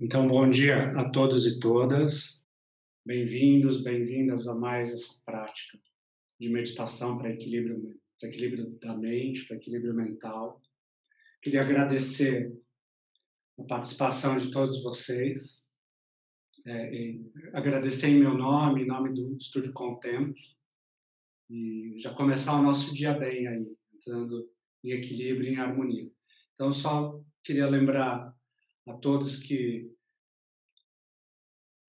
Então, bom dia a todos e todas. Bem-vindos, bem-vindas a mais essa prática de meditação para equilíbrio, equilíbrio da mente, para equilíbrio mental. Queria agradecer a participação de todos vocês, é, agradecer em meu nome, em nome do Estúdio Contemplo, e já começar o nosso dia bem aí, entrando em equilíbrio, em harmonia. Então, só queria lembrar a todos que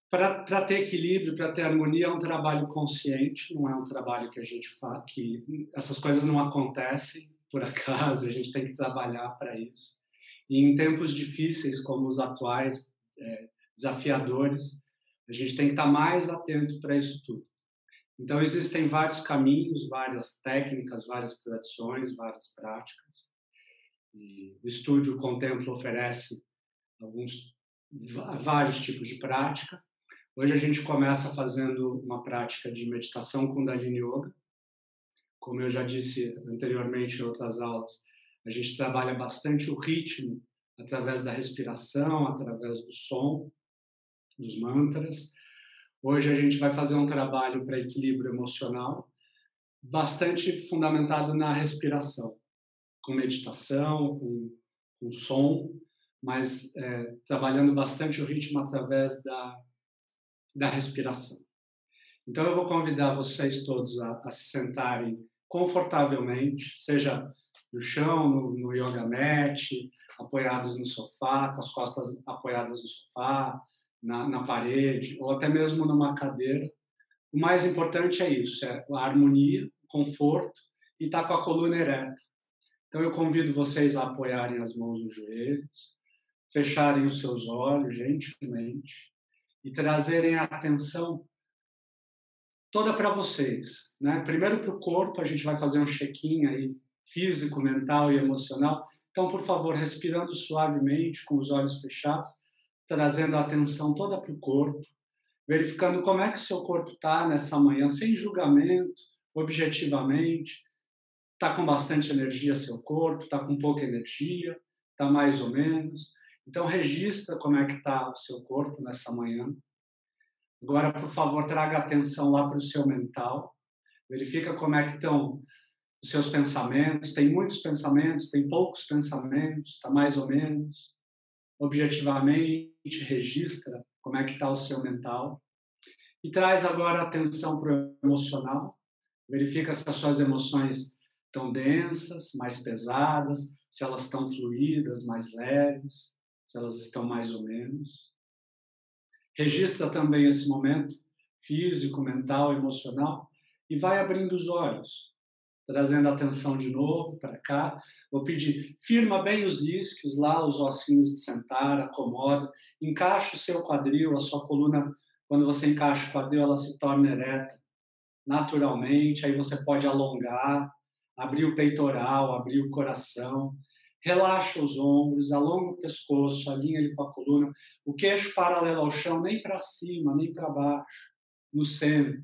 para ter equilíbrio, para ter harmonia, é um trabalho consciente, não é um trabalho que a gente faz, que essas coisas não acontecem por acaso, a gente tem que trabalhar para isso. E em tempos difíceis como os atuais, é, desafiadores, a gente tem que estar mais atento para isso tudo. Então, existem vários caminhos, várias técnicas, várias tradições, várias práticas. E o estúdio Contemplo oferece alguns vários tipos de prática. Hoje a gente começa fazendo uma prática de meditação Kundalini Yoga. Como eu já disse anteriormente em outras aulas, a gente trabalha bastante o ritmo através da respiração, através do som, dos mantras. Hoje a gente vai fazer um trabalho para equilíbrio emocional, bastante fundamentado na respiração, com meditação, com, com som, mas é, trabalhando bastante o ritmo através da, da respiração. Então eu vou convidar vocês todos a, a se sentarem confortavelmente, seja no chão, no, no yoga mat, apoiados no sofá, com as costas apoiadas no sofá, na, na parede, ou até mesmo numa cadeira. O mais importante é isso, é a harmonia, o conforto e estar tá com a coluna ereta. Então eu convido vocês a apoiarem as mãos nos joelhos, fecharem os seus olhos gentilmente e trazerem a atenção toda para vocês. Né? Primeiro para o corpo, a gente vai fazer um check-in aí, físico, mental e emocional. Então, por favor, respirando suavemente, com os olhos fechados, trazendo a atenção toda para o corpo, verificando como é que o seu corpo está nessa manhã, sem julgamento, objetivamente. Está com bastante energia seu corpo, está com pouca energia, está mais ou menos. Então, registra como é que está o seu corpo nessa manhã. Agora, por favor, traga atenção lá para o seu mental. Verifica como é que estão os seus pensamentos. Tem muitos pensamentos, tem poucos pensamentos, está mais ou menos. Objetivamente, registra como é que está o seu mental. E traz agora atenção para o emocional. Verifica se as suas emoções estão densas, mais pesadas, se elas estão fluídas, mais leves se elas estão mais ou menos. Registra também esse momento físico, mental, emocional e vai abrindo os olhos, trazendo atenção de novo para cá. Vou pedir, firma bem os isquios lá, os ossinhos de sentar, acomoda, encaixa o seu quadril, a sua coluna, quando você encaixa o quadril, ela se torna ereta naturalmente, aí você pode alongar, abrir o peitoral, abrir o coração, Relaxa os ombros, alonga o pescoço, alinha ele com a coluna, o queixo paralelo ao chão, nem para cima, nem para baixo, no centro.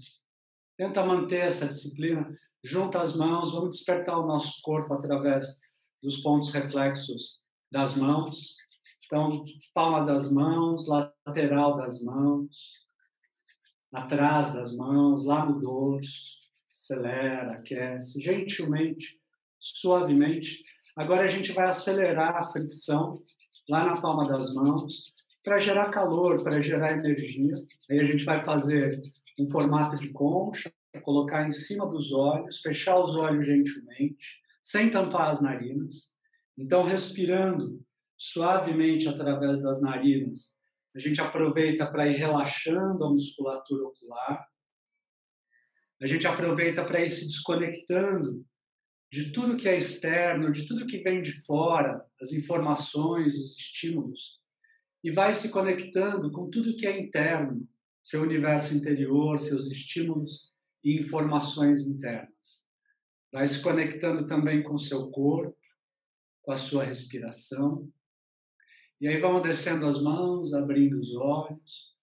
Tenta manter essa disciplina. Junta as mãos, vamos despertar o nosso corpo através dos pontos reflexos das mãos. Então, palma das mãos, lateral das mãos, atrás das mãos, lá no dorso. Acelera, aquece, gentilmente, suavemente Agora a gente vai acelerar a fricção lá na palma das mãos para gerar calor, para gerar energia. Aí a gente vai fazer um formato de concha, colocar em cima dos olhos, fechar os olhos gentilmente, sem tampar as narinas. Então, respirando suavemente através das narinas, a gente aproveita para ir relaxando a musculatura ocular. A gente aproveita para ir se desconectando de tudo que é externo, de tudo que vem de fora, as informações, os estímulos, e vai se conectando com tudo que é interno, seu universo interior, seus estímulos e informações internas. Vai se conectando também com seu corpo, com a sua respiração. E aí vamos descendo as mãos, abrindo os olhos,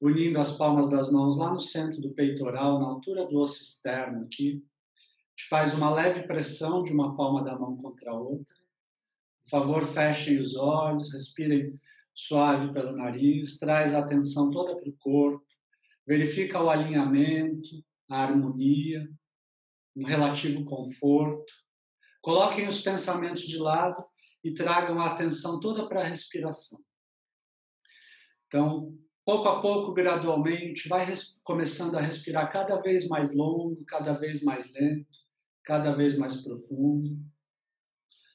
unindo as palmas das mãos lá no centro do peitoral, na altura do osso externo aqui faz uma leve pressão de uma palma da mão contra a outra. Por favor, fechem os olhos, respirem suave pelo nariz, traz a atenção toda para o corpo, verifica o alinhamento, a harmonia, um relativo conforto. Coloquem os pensamentos de lado e tragam a atenção toda para a respiração. Então, pouco a pouco, gradualmente, vai começando a respirar cada vez mais longo, cada vez mais lento, cada vez mais profundo.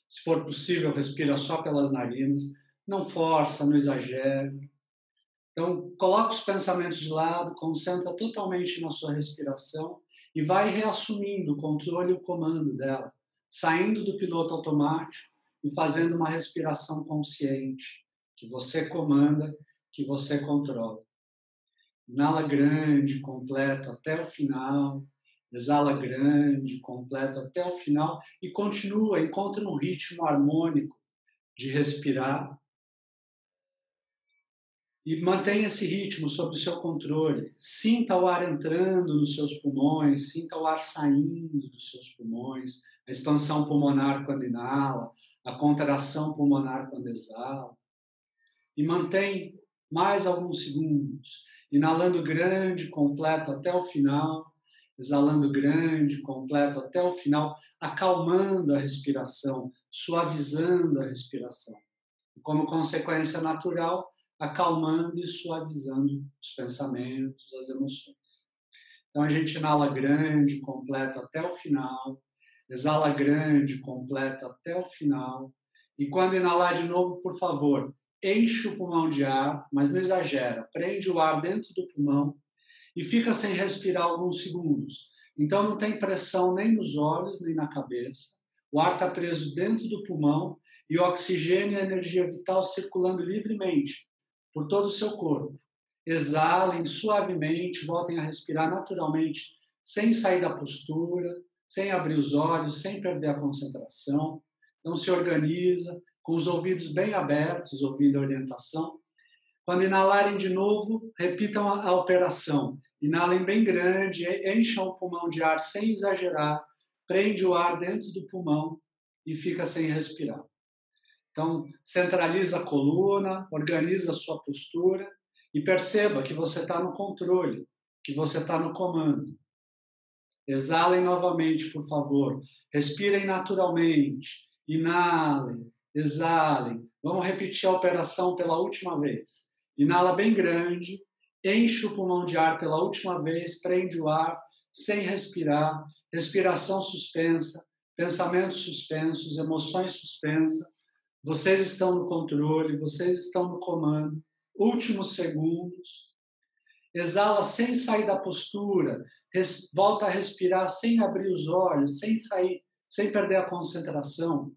Se for possível, respira só pelas narinas, não força, não exagera. Então, coloca os pensamentos de lado, concentra totalmente na sua respiração e vai reassumindo o controle e o comando dela, saindo do piloto automático e fazendo uma respiração consciente, que você comanda, que você controla. Inala grande, completo até o final. Exala grande, completo até o final e continua, encontra um ritmo harmônico de respirar e mantenha esse ritmo sob o seu controle. Sinta o ar entrando nos seus pulmões, sinta o ar saindo dos seus pulmões, a expansão pulmonar quando inala, a contração pulmonar quando exala. E mantém mais alguns segundos, inalando grande, completo até o final, exalando grande, completo até o final, acalmando a respiração, suavizando a respiração. Como consequência natural, acalmando e suavizando os pensamentos, as emoções. Então a gente inala grande, completo até o final, exala grande, completo até o final. E quando inalar de novo, por favor, enche o pulmão de ar, mas não exagera. Prende o ar dentro do pulmão e fica sem respirar alguns segundos. Então não tem pressão nem nos olhos, nem na cabeça. O ar está preso dentro do pulmão e o oxigênio e a energia vital circulando livremente por todo o seu corpo. Exalem suavemente, voltem a respirar naturalmente, sem sair da postura, sem abrir os olhos, sem perder a concentração. Então se organiza, com os ouvidos bem abertos, ouvindo a orientação. Quando inalarem de novo, repitam a, operação. Inalem bem grande, encham o pulmão de ar sem exagerar, prende o ar dentro do pulmão e fica sem respirar. Então, centraliza a coluna, organiza a sua postura e perceba que você está no controle, que você está no comando. Exalem novamente, por favor. Respirem naturalmente. Inalem, exalem. Vamos repetir a operação pela última vez. Inala bem grande, enche o pulmão de ar pela última vez, prende o ar sem respirar, respiração suspensa, pensamentos suspensos, emoções suspensas. Vocês estão no controle, vocês estão no comando. Últimos segundos. Exala sem sair da postura. Res, volta a respirar sem abrir os olhos, sem sair, sem perder a concentração.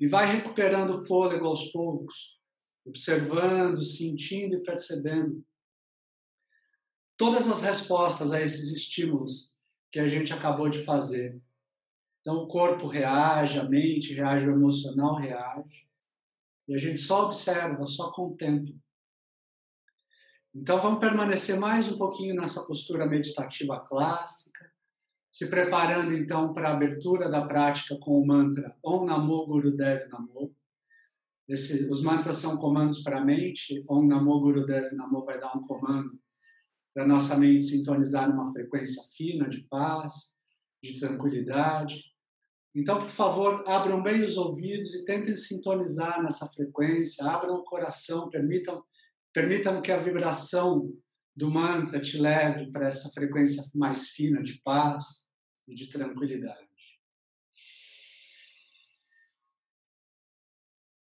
E vai recuperando o fôlego aos poucos, observando, sentindo e percebendo todas as respostas a esses estímulos que a gente acabou de fazer. Então, o corpo reage, a mente reage, o emocional reage. E a gente só observa, só contempla. Então vamos permanecer mais um pouquinho nessa postura meditativa clássica, se preparando então para a abertura da prática com o mantra Om Namo Gurudev Namo. Esse, os mantras são comandos para a mente. Om Namo Gurudev Namo vai dar um comando para nossa mente sintonizar numa frequência fina de paz, de tranquilidade. Então, por favor, abram bem os ouvidos e tentem sintonizar nessa frequência, abram o coração, permitam, permitam que a vibração do mantra te leve para essa frequência mais fina de paz e de tranquilidade.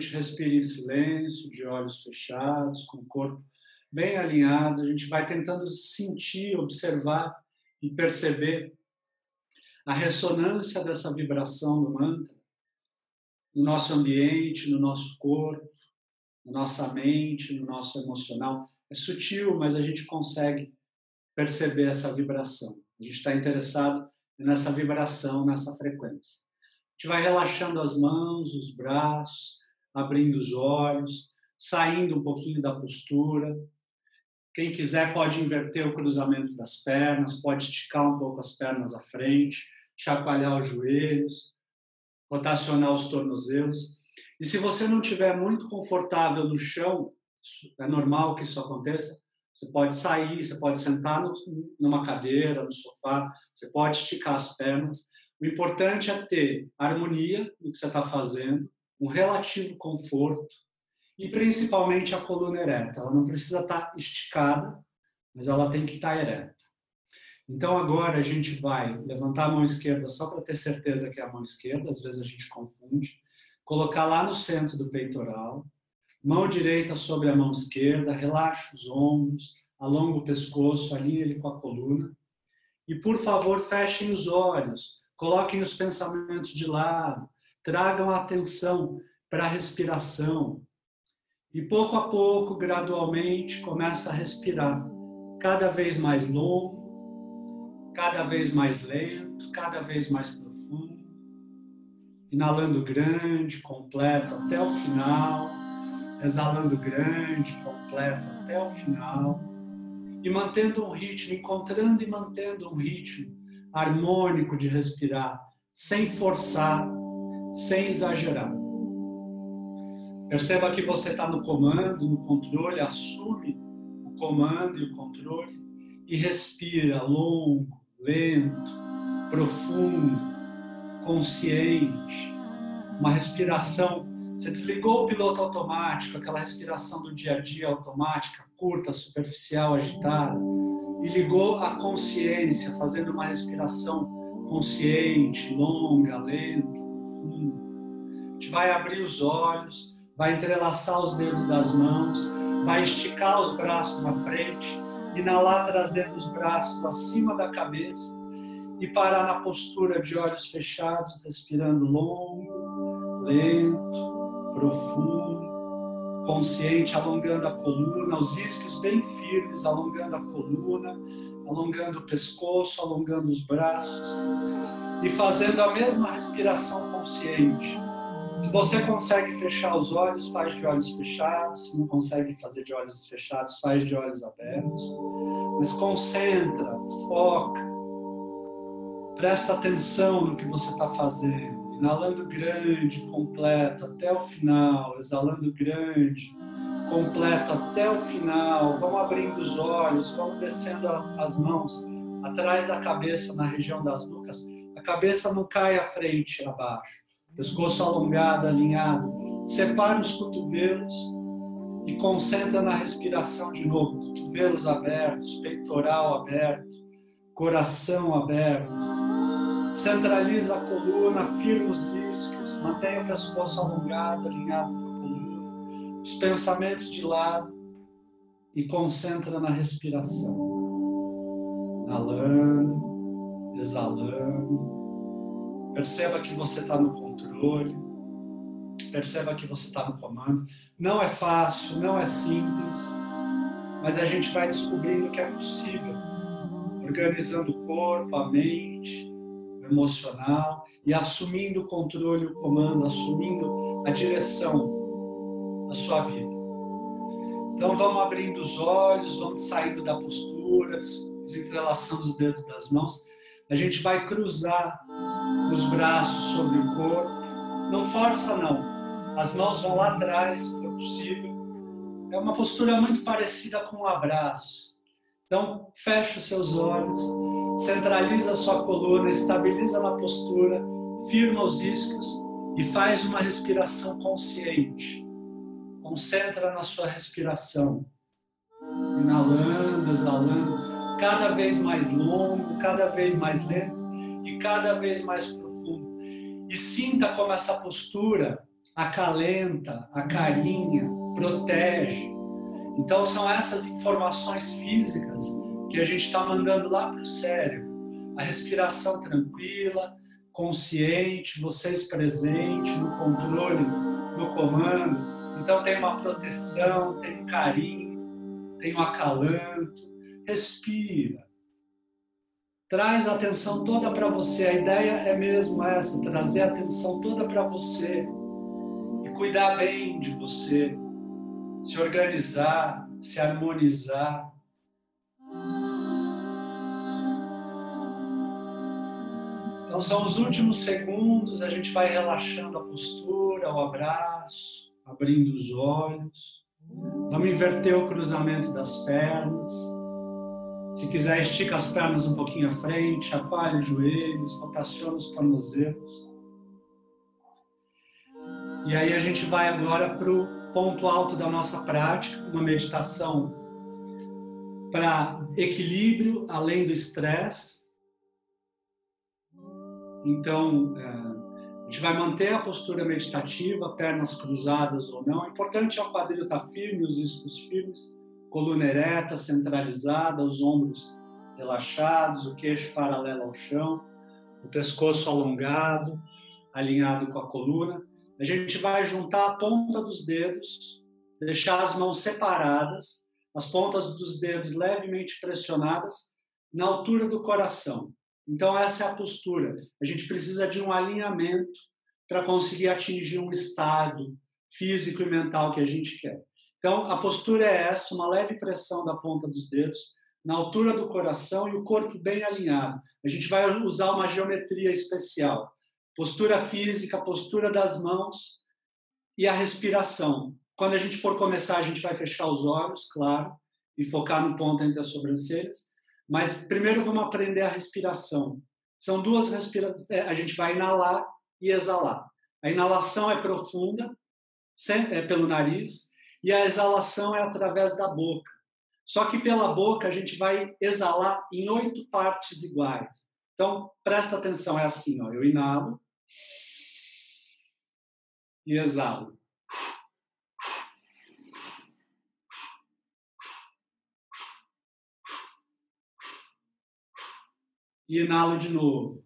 gente respira em silêncio, de olhos fechados, com o corpo bem alinhado. A gente vai tentando sentir, observar e perceber a ressonância dessa vibração do mantra no nosso ambiente, no nosso corpo, na nossa mente, no nosso emocional. É sutil, mas a gente consegue perceber essa vibração. A gente está interessado nessa vibração, nessa frequência. A gente vai relaxando as mãos, os braços, abrindo os olhos, saindo um pouquinho da postura. Quem quiser pode inverter o cruzamento das pernas, pode esticar um pouco as pernas à frente, chacoalhar os joelhos, rotacionar os tornozelos. E se você não estiver muito confortável no chão, é normal que isso aconteça, você pode sair, você pode sentar no, numa cadeira, no sofá, você pode esticar as pernas. O importante é ter harmonia no que você está fazendo, um relativo conforto e principalmente a coluna ereta. Ela não precisa estar esticada, mas ela tem que estar ereta. Então agora a gente vai levantar a mão esquerda só para ter certeza que é a mão esquerda, às vezes a gente confunde colocar lá no centro do peitoral, mão direita sobre a mão esquerda, relaxa os ombros, alonga o pescoço, alinhe ele com a coluna. E por favor, fechem os olhos, coloquem os pensamentos de lado, tragam atenção para a respiração. E pouco a pouco, gradualmente, começa a respirar, cada vez mais longo, cada vez mais lento, cada vez mais profundo inalando grande, completo até o final, exalando grande, completo até o final, e mantendo um ritmo, encontrando e mantendo um ritmo harmônico de respirar, sem forçar, sem exagerar. Perceba que você está no comando, no controle, assume o comando e o controle e respira longo, lento, profundo consciente, uma respiração. Você desligou o piloto automático, aquela respiração do dia a dia automática, curta, superficial, agitada, e ligou a consciência, fazendo uma respiração consciente, longa, lenta, vai abrir os olhos, vai entrelaçar os dedos das mãos, vai esticar os braços à frente, inalar trazendo os braços acima da cabeça e parar na postura de olhos fechados, respirando longo, lento, profundo, consciente, alongando a coluna, os isquios bem firmes, alongando a coluna, alongando o pescoço, alongando os braços e fazendo a mesma respiração consciente. Se você consegue fechar os olhos, faz de olhos fechados. Se não consegue fazer de olhos fechados, faz de olhos abertos. Mas concentra, foca, Presta atenção no que você está fazendo. Inalando grande, completo, até o final. Exalando grande, completo, até o final. Vamos abrindo os olhos, vamos descendo as mãos atrás da cabeça, na região das nucas. A cabeça não cai à frente, abaixo. Pescoço alongado, alinhado. Separa os cotovelos e concentra na respiração de novo. Cotovelos abertos, peitoral aberto, coração aberto Centraliza a coluna, firma os isquios, mantenha o pescoço alongado, alinhado com a coluna, os pensamentos de lado e concentra na respiração. Inalando, exalando. Perceba que você está no controle. Perceba que você está no comando. Não é fácil, não é simples, mas a gente vai descobrindo que é possível, organizando o corpo, a mente, emocional e assumindo o controle, o comando, assumindo a direção da sua vida. Então vamos abrindo os olhos, vamos saindo da postura, desentrelaçando os dedos das mãos. A gente vai cruzar os braços sobre o corpo. Não força não. As mãos vão lá atrás, se for possível. É uma postura muito parecida com um abraço. Então, feche os seus olhos, centraliza a sua coluna, estabiliza na postura, firma os isquios e faz uma respiração consciente. Concentra na sua respiração. Inalando, exalando, cada vez mais longo, cada vez mais lento e cada vez mais profundo. E sinta como essa postura acalenta, acarinha, protege. Então, são essas informações físicas que a gente está mandando lá para o cérebro. A respiração tranquila, consciente, vocês presentes no controle, no comando. Então, tem uma proteção, tem um carinho, tem um acalanto. Respira. Traz a atenção toda para você. A ideia é mesmo essa: trazer a atenção toda para você e cuidar bem de você, se organizar, se harmonizar. Então são os últimos segundos, a gente vai relaxando a postura, o abraço, abrindo os olhos. Vamos inverter o cruzamento das pernas. Se quiser, estica as pernas um pouquinho à frente, chacoalhe os joelhos, rotaciona os tornozelos. E aí a gente vai agora para o ponto alto da nossa prática, uma meditação para equilíbrio além do estresse. Então, é, a gente vai manter a postura meditativa, pernas cruzadas ou não. O importante é o quadril estar tá firme, os iscos firmes coluna ereta, centralizada, os ombros relaxados, o queixo paralelo ao chão, o pescoço alongado, alinhado com a coluna. A gente vai juntar a ponta dos dedos, deixar as mãos separadas, as pontas dos dedos levemente pressionadas na altura do coração. Então, essa é a postura. A gente precisa de um alinhamento para conseguir atingir um estado físico e mental que a gente quer. Então, a postura é essa, uma leve pressão da ponta dos dedos, na altura do coração e o corpo bem alinhado. A gente vai usar uma geometria especial. Postura física, postura das mãos e a respiração. Quando a gente for começar, a gente vai fechar os olhos, claro, e focar no ponto entre as sobrancelhas. Mas primeiro vamos aprender a respiração. São duas respirações. É, a gente vai inalar e exalar. A inalação é profunda, é pelo nariz, e a exalação é através da boca. Só que pela boca a gente vai exalar em oito partes iguais. Então, presta atenção, é assim, ó, eu inalo e exalo. E inalo de novo.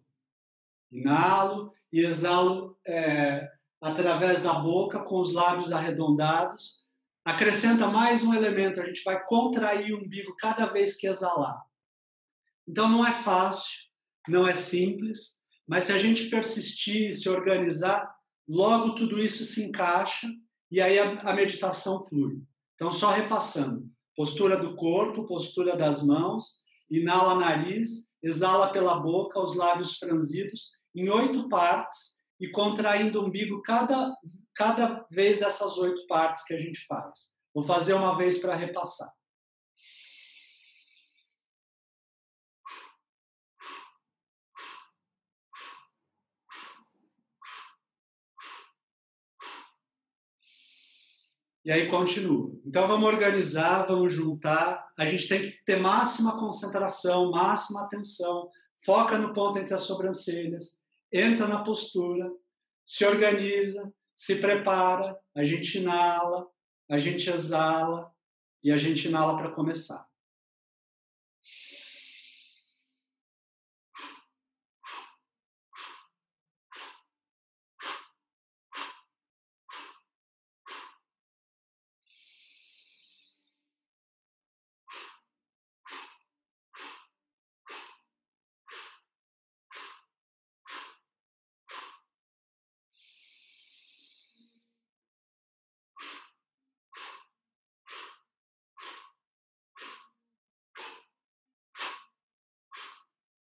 Inalo e exalo é, através da boca, com os lábios arredondados, acrescenta mais um elemento, a gente vai contrair o umbigo cada vez que exalar. Então não é fácil, não é simples, mas se a gente persistir, se organizar, logo tudo isso se encaixa e aí a, a meditação flui. Então só repassando, postura do corpo, postura das mãos, inala nariz, exala pela boca, os lábios franzidos em oito partes e contraindo o umbigo cada cada vez dessas oito partes que a gente faz. Vou fazer uma vez para repassar. E aí continua. Então vamos organizar, vamos juntar. A gente tem que ter máxima concentração, máxima atenção. Foca no ponto entre as sobrancelhas. Entra na postura, se organiza, se prepara, a gente inala, a gente exala e a gente inala para começar.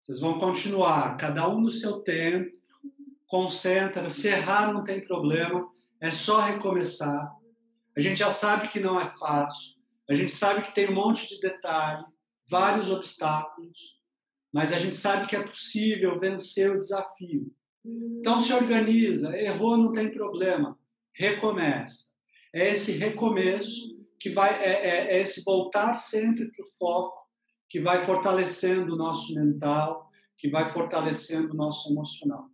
Vocês vão continuar, cada um no seu tempo, concentra, se errar não tem problema, é só recomeçar. A gente já sabe que não é fácil, a gente sabe que tem um monte de detalhe, vários obstáculos, mas a gente sabe que é possível vencer o desafio. Então se organiza, errou não tem problema, recomeça. É esse recomeço que vai é, é, é esse voltar sempre para o foco, que vai fortalecendo o nosso mental, que vai fortalecendo o nosso emocional.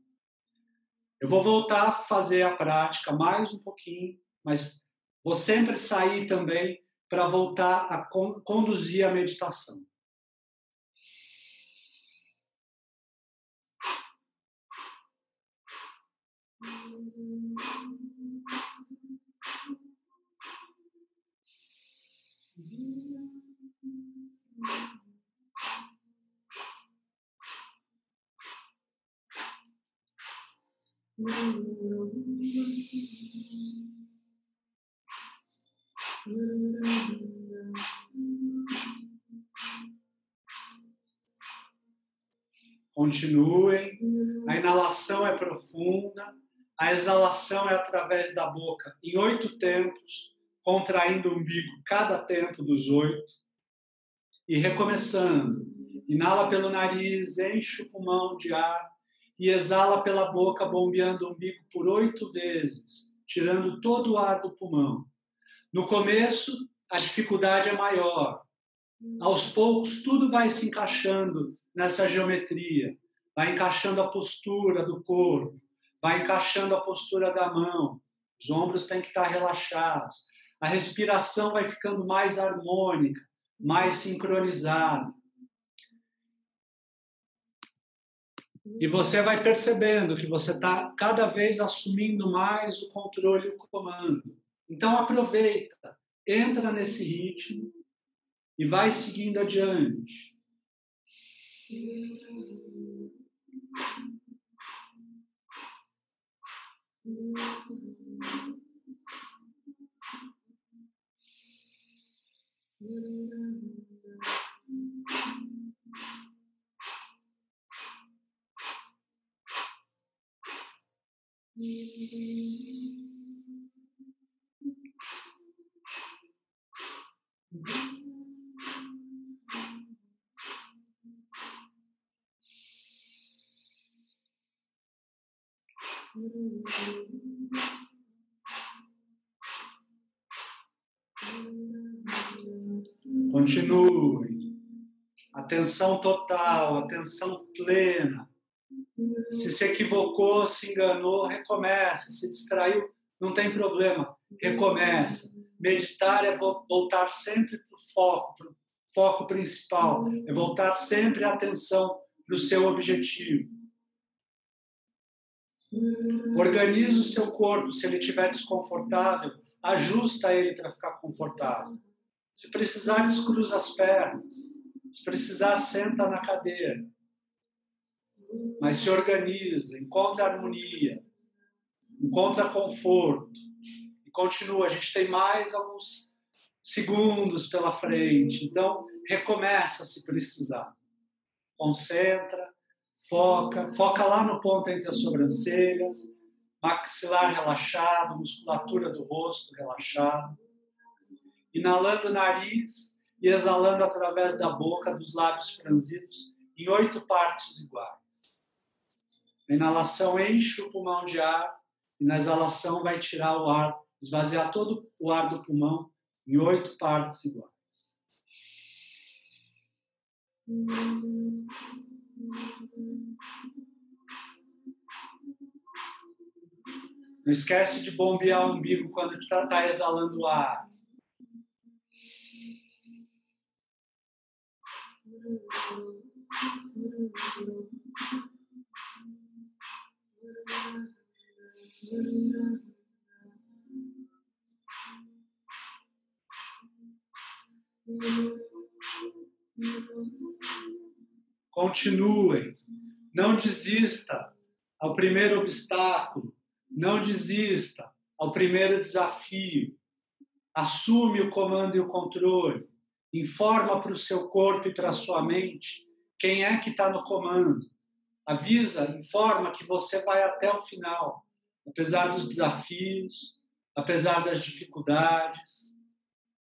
Eu vou voltar a fazer a prática mais um pouquinho, mas vou sempre sair também para voltar a conduzir a meditação. Continuem. A inalação é profunda, a exalação é através da boca em oito tempos, contraindo o umbigo cada tempo dos oito. E recomeçando. Inala pelo nariz, enche o pulmão de ar e exala pela boca, bombeando o umbigo por oito vezes, tirando todo o ar do pulmão. No começo, a dificuldade é maior. Aos poucos, tudo vai se encaixando nessa geometria, vai encaixando a postura do corpo, vai encaixando a postura da mão, os ombros têm que estar relaxados, a respiração vai ficando mais harmônica, mais sincronizada. E você vai percebendo que você está cada vez assumindo mais o controle e o comando. Então aproveita, entra nesse ritmo e vai seguindo adiante. Continue. Atenção total, atenção plena. Se se equivocou, se enganou, recomeça. Se distraiu, não tem problema, recomeça. Meditar é voltar sempre para o foco, para o foco principal, é voltar sempre a atenção para o seu objetivo. Organiza o seu corpo, se ele estiver desconfortável, ajusta ele para ficar confortável. Se precisar, descruza as pernas. Se precisar, senta na cadeira. Mas se organiza, encontra harmonia, encontra conforto. E continua. A gente tem mais alguns segundos pela frente. Então, recomeça se precisar. Concentra, Foca, foca lá no ponto entre as sobrancelhas, maxilar relaxado, musculatura do rosto relaxado. Inalando o nariz e exalando através da boca, dos lábios franzidos, em oito partes iguais. Na inalação enche o pulmão de ar e na exalação vai tirar o ar, esvaziar todo o ar do pulmão em oito partes iguais. Não esquece de bombear o umbigo quando está tá exalando o ar. Continuem, não desista ao primeiro obstáculo, não desista ao primeiro desafio. Assume o comando e o controle. Informa para o seu corpo e para a sua mente quem é que está no comando. Avisa, informa que você vai até o final, apesar dos desafios, apesar das dificuldades.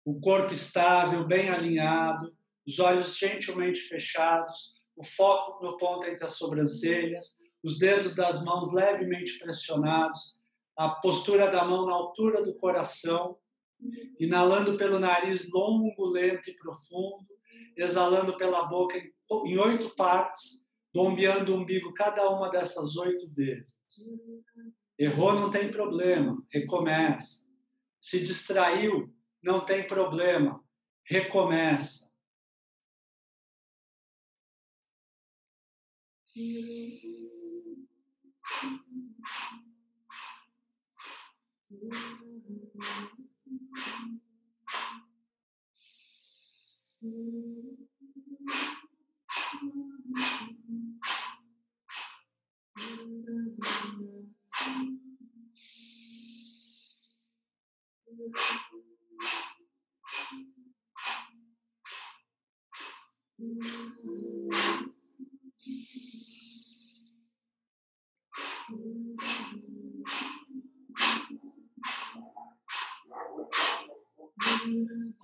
O corpo estável, bem alinhado, os olhos gentilmente fechados, o foco no ponto entre as sobrancelhas, os dedos das mãos levemente pressionados, a postura da mão na altura do coração, Inalando pelo nariz longo, lento e profundo, exalando pela boca em oito partes, bombeando o umbigo cada uma dessas oito vezes. Errou, não tem problema, recomeça. Se distraiu, não tem problema, recomeça.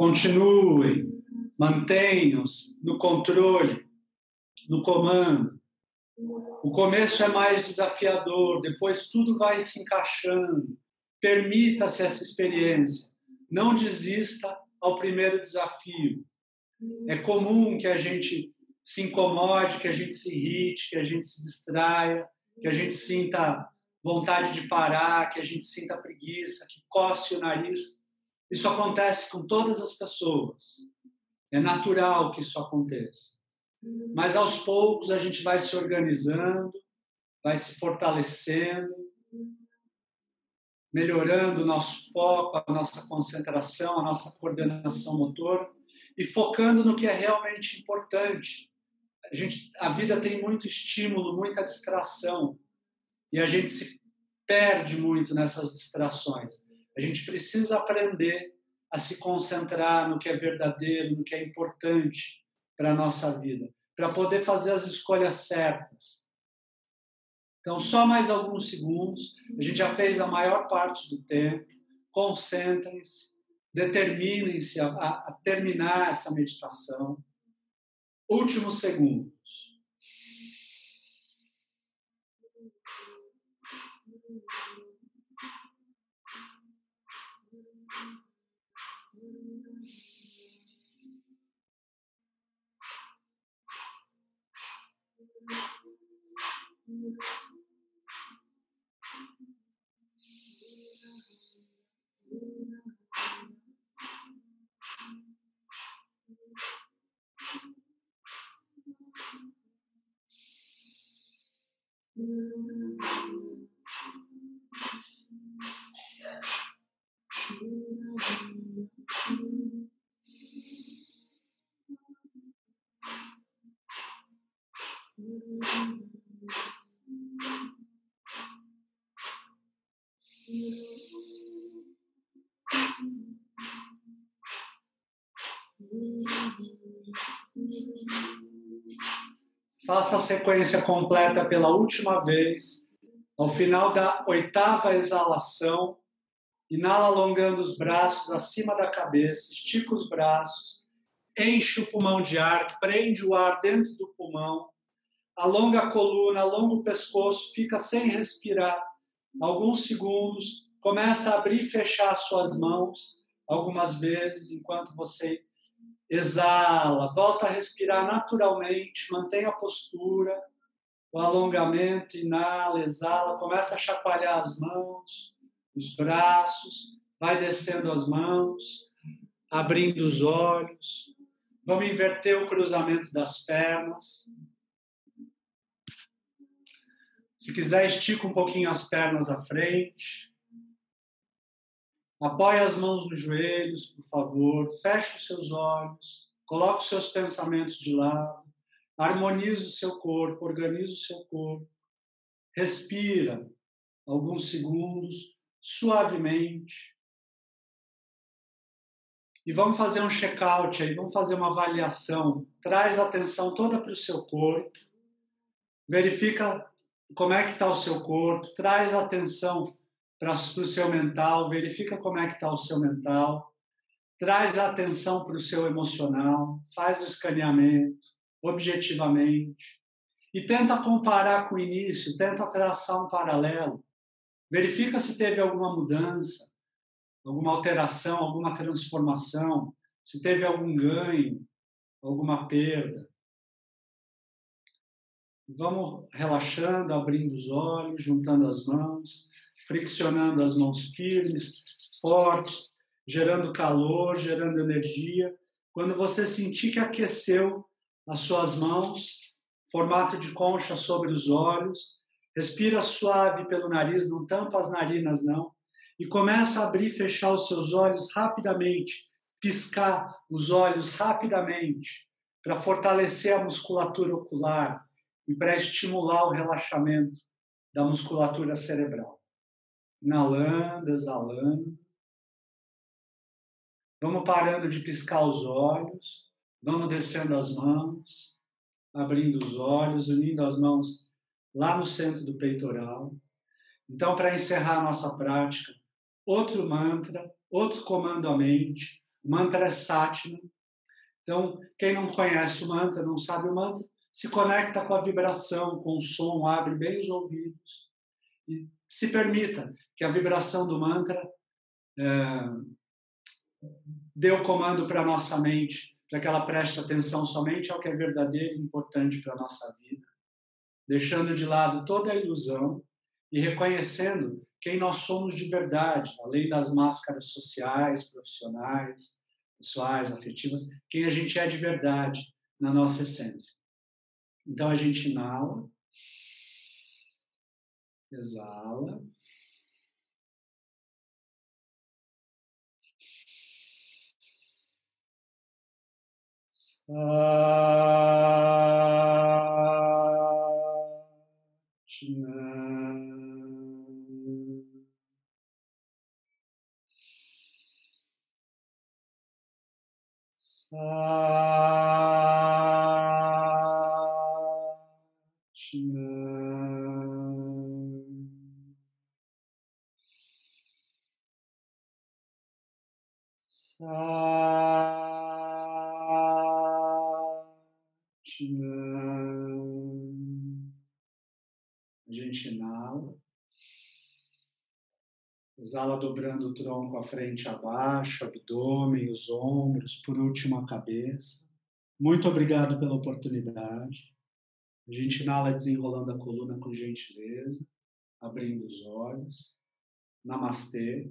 Continuem, mantenham-se no controle, no comando. O começo é mais desafiador, depois tudo vai se encaixando. Permita-se essa experiência. Não desista ao primeiro desafio. É comum que a gente se incomode, que a gente se irrite, que a gente se distraia, que a gente sinta vontade de parar, que a gente sinta preguiça, que coce o nariz. Isso acontece com todas as pessoas. É natural que isso aconteça. Mas aos poucos a gente vai se organizando, vai se fortalecendo, melhorando o nosso foco, a nossa concentração, a nossa coordenação motora e focando no que é realmente importante. A, gente, a vida tem muito estímulo, muita distração e a gente se perde muito nessas distrações. A gente precisa aprender a se concentrar no que é verdadeiro, no que é importante para a nossa vida, para poder fazer as escolhas certas. Então, só mais alguns segundos, a gente já fez a maior parte do tempo. Concentrem-se, determinem-se a, a, a terminar essa meditação. Últimos segundos. Mm-hmm. Faça a sequência completa pela última vez. Ao final da oitava exalação, inala alongando os braços acima da cabeça, estica os braços, enche o pulmão de ar, prende o ar dentro do pulmão, alonga a coluna, alonga o pescoço, fica sem respirar alguns segundos, começa a abrir e fechar suas mãos algumas vezes enquanto você exala, volta a respirar naturalmente, mantenha a postura, o alongamento, inala, exala, começa a chacoalhar as mãos, os braços, vai descendo as mãos, abrindo os olhos. Vamos inverter o cruzamento das pernas. Se quiser, estica um pouquinho as pernas à frente. Apoie as mãos nos joelhos, por favor. Feche os seus olhos. Coloque os seus pensamentos de lado. Harmonize o seu corpo, organize o seu corpo. Respira alguns segundos, suavemente. E vamos fazer um check-out aí, vamos fazer uma avaliação. Traz a atenção toda para o seu corpo. Verifica como é que está o seu corpo. Traz a atenção para o seu mental, verifica como é que está o seu mental, traz a atenção para o seu emocional, faz o escaneamento objetivamente e tenta comparar com o início, tenta traçar um paralelo, verifica se teve alguma mudança, alguma alteração, alguma transformação, se teve algum ganho, alguma perda. Vamos relaxando, abrindo os olhos, juntando as mãos, friccionando as mãos firmes, fortes, gerando calor, gerando energia. Quando você sentir que aqueceu as suas mãos, formato de concha sobre os olhos, respira suave pelo nariz, não tampa as narinas não, e começa a abrir e fechar os seus olhos rapidamente, piscar os olhos rapidamente, para fortalecer a musculatura ocular, e para estimular o relaxamento da musculatura cerebral. Inalando, exalando. Vamos parando de piscar os olhos, vamos descendo as mãos, abrindo os olhos, unindo as mãos lá no centro do peitoral. Então, para encerrar a nossa prática, outro mantra, outro comando à mente. O mantra é Satna. Então, quem não conhece o mantra, não sabe o mantra, se conecta com a vibração, com o som, abre bem os ouvidos e se permita que a vibração do mantra é, dê o comando para a nossa mente, para que ela preste atenção somente ao que é verdadeiro e importante para a nossa vida, deixando de lado toda a ilusão e reconhecendo quem nós somos de verdade, além das máscaras sociais, profissionais, pessoais, afetivas, quem a gente é de verdade na nossa essência. Então a gente inala, exala. Exala dobrando o tronco à frente abaixo, abdômen, os ombros, por último a cabeça. Muito obrigado pela oportunidade. A gente inala desenrolando a coluna com gentileza, abrindo os olhos. Namastê.